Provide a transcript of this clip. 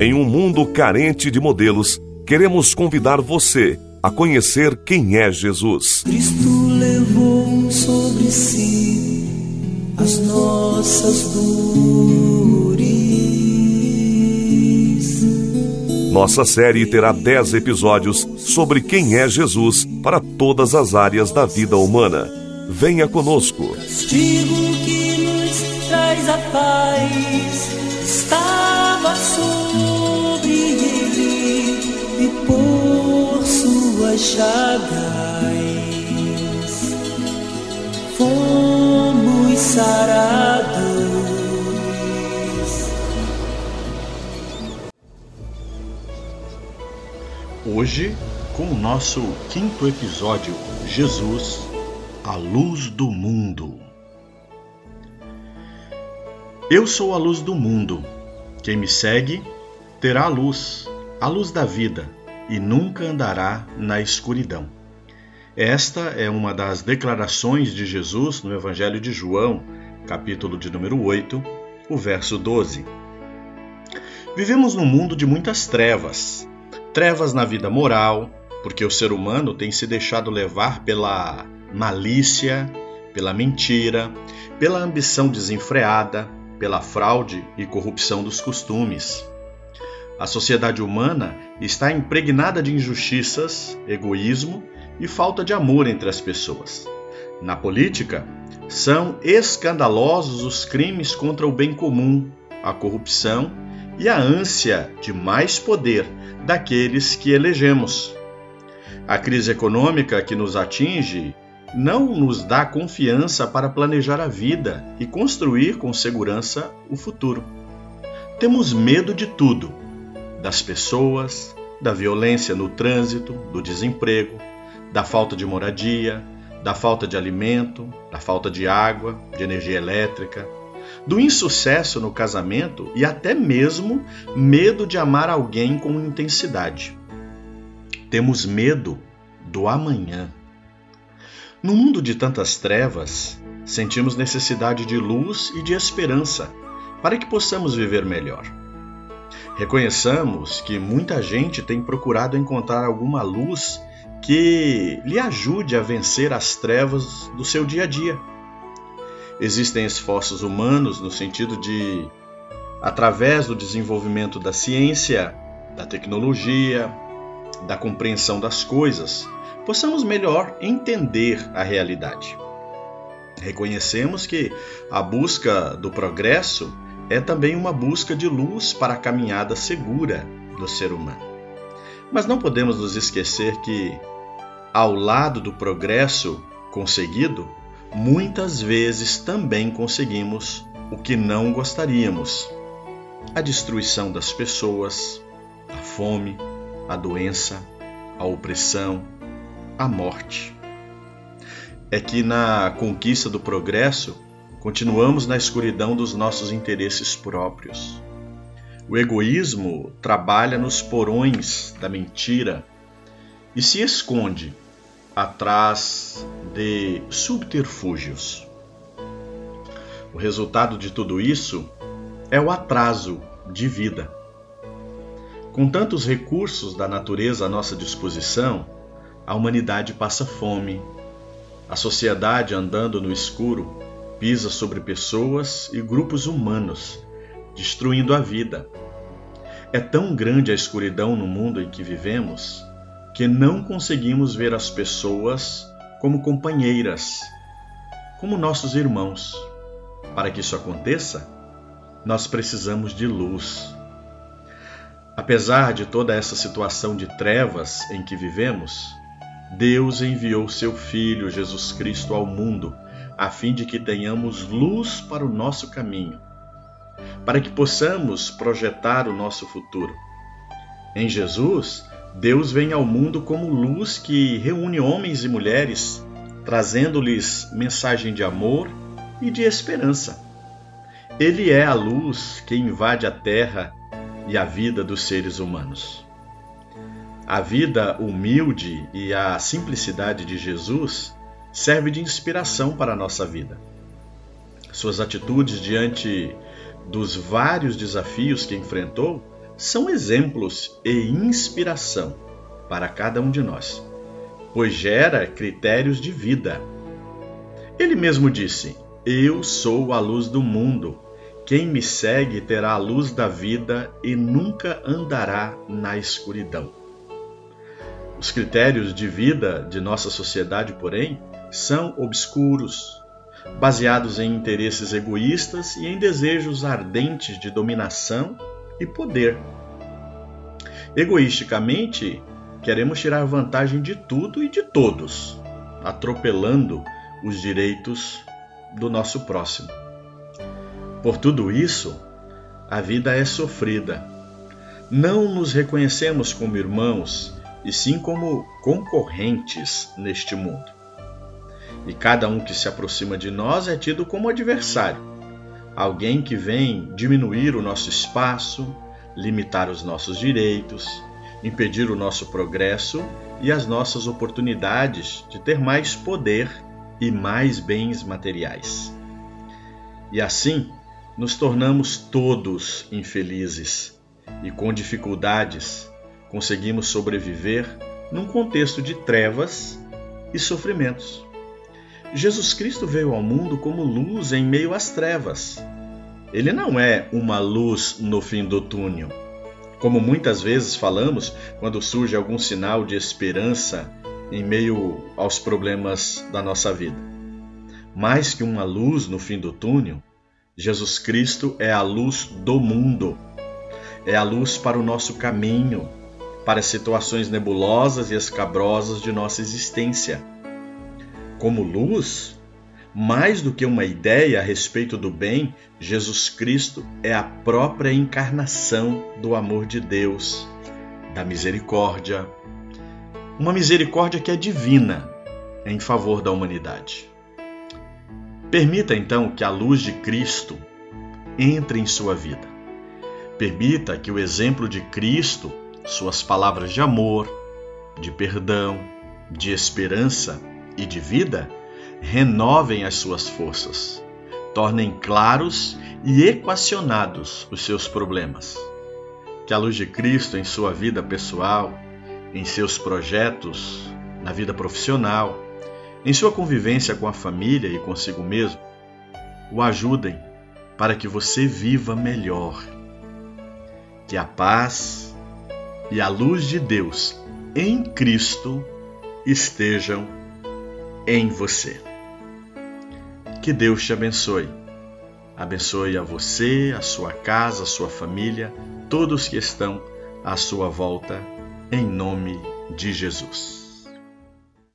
Em um mundo carente de modelos, queremos convidar você a conhecer quem é Jesus. Cristo levou sobre si as nossas dores. Nossa série terá 10 episódios sobre quem é Jesus para todas as áreas da vida humana. Venha conosco. Castigo que nos traz a paz estava sobre suas chagas fomos sarados. Hoje, com o nosso quinto episódio, Jesus, a luz do mundo. Eu sou a luz do mundo. Quem me segue terá a luz, a luz da vida, e nunca andará na escuridão. Esta é uma das declarações de Jesus no Evangelho de João, capítulo de número 8, o verso 12. Vivemos num mundo de muitas trevas. Trevas na vida moral, porque o ser humano tem se deixado levar pela malícia, pela mentira, pela ambição desenfreada, pela fraude e corrupção dos costumes. A sociedade humana está impregnada de injustiças, egoísmo e falta de amor entre as pessoas. Na política, são escandalosos os crimes contra o bem comum, a corrupção e a ânsia de mais poder daqueles que elegemos. A crise econômica que nos atinge não nos dá confiança para planejar a vida e construir com segurança o futuro. Temos medo de tudo: das pessoas, da violência no trânsito, do desemprego, da falta de moradia, da falta de alimento, da falta de água, de energia elétrica, do insucesso no casamento e até mesmo medo de amar alguém com intensidade. Temos medo do amanhã. No mundo de tantas trevas, sentimos necessidade de luz e de esperança para que possamos viver melhor. Reconheçamos que muita gente tem procurado encontrar alguma luz que lhe ajude a vencer as trevas do seu dia a dia. Existem esforços humanos no sentido de, através do desenvolvimento da ciência, da tecnologia, da compreensão das coisas, possamos melhor entender a realidade. Reconhecemos que a busca do progresso é também uma busca de luz para a caminhada segura do ser humano. Mas não podemos nos esquecer que, ao lado do progresso conseguido, muitas vezes também conseguimos o que não gostaríamos: a destruição das pessoas, a fome, a doença, a opressão, a morte. É que na conquista do progresso, continuamos na escuridão dos nossos interesses próprios. O egoísmo trabalha nos porões da mentira e se esconde atrás de subterfúgios. O resultado de tudo isso é o atraso de vida. Com tantos recursos da natureza à nossa disposição, a humanidade passa fome. A sociedade, andando no escuro, pisa sobre pessoas e grupos humanos, destruindo a vida. É tão grande a escuridão no mundo em que vivemos que não conseguimos ver as pessoas como companheiras, como nossos irmãos. Para que isso aconteça, nós precisamos de luz. Apesar de toda essa situação de trevas em que vivemos, Deus enviou seu Filho Jesus Cristo ao mundo, a fim de que tenhamos luz para o nosso caminho, para que possamos projetar o nosso futuro. Em Jesus, Deus vem ao mundo como luz que reúne homens e mulheres, trazendo-lhes mensagem de amor e de esperança. Ele é a luz que invade a terra e a vida dos seres humanos. A vida humilde e a simplicidade de Jesus serve de inspiração para a nossa vida. Suas atitudes diante dos vários desafios que enfrentou são exemplos e inspiração para cada um de nós, pois gera critérios de vida. Ele mesmo disse: Eu sou a luz do mundo. Quem me segue terá a luz da vida e nunca andará na escuridão. Os critérios de vida de nossa sociedade, porém, são obscuros, baseados em interesses egoístas e em desejos ardentes de dominação e poder. Egoisticamente, queremos tirar vantagem de tudo e de todos, atropelando os direitos do nosso próximo. Por tudo isso, a vida é sofrida. Não nos reconhecemos como irmãos, e sim como concorrentes neste mundo. E cada um que se aproxima de nós é tido como adversário, alguém que vem diminuir o nosso espaço, limitar os nossos direitos, impedir o nosso progresso e as nossas oportunidades de ter mais poder e mais bens materiais. E assim, nos tornamos todos infelizes e com dificuldades conseguimos sobreviver num contexto de trevas e sofrimentos. Jesus Cristo veio ao mundo como luz em meio às trevas. Ele não é uma luz no fim do túnel como muitas vezes falamos quando surge algum sinal de esperança em meio aos problemas da nossa vida. Mais que uma luz no fim do túnel, Jesus Cristo é a luz do mundo. É a luz para o nosso caminho, para as situações nebulosas e escabrosas de nossa existência. Como luz, mais do que uma ideia a respeito do bem, Jesus Cristo é a própria encarnação do amor de Deus, da misericórdia. Uma misericórdia que é divina em favor da humanidade. Permita então que a luz de Cristo entre em sua vida. Permita que o exemplo de Cristo, suas palavras de amor, de perdão, de esperança e de vida, renovem as suas forças, tornem claros e equacionados os seus problemas. Que a luz de Cristo em sua vida pessoal, em seus projetos, na vida profissional, em sua convivência com a família e consigo mesmo, o ajudem para que você viva melhor. Que a paz e a luz de Deus em Cristo estejam em você. Que Deus te abençoe. Abençoe a você, a sua casa, a sua família, todos que estão à sua volta, em nome de Jesus.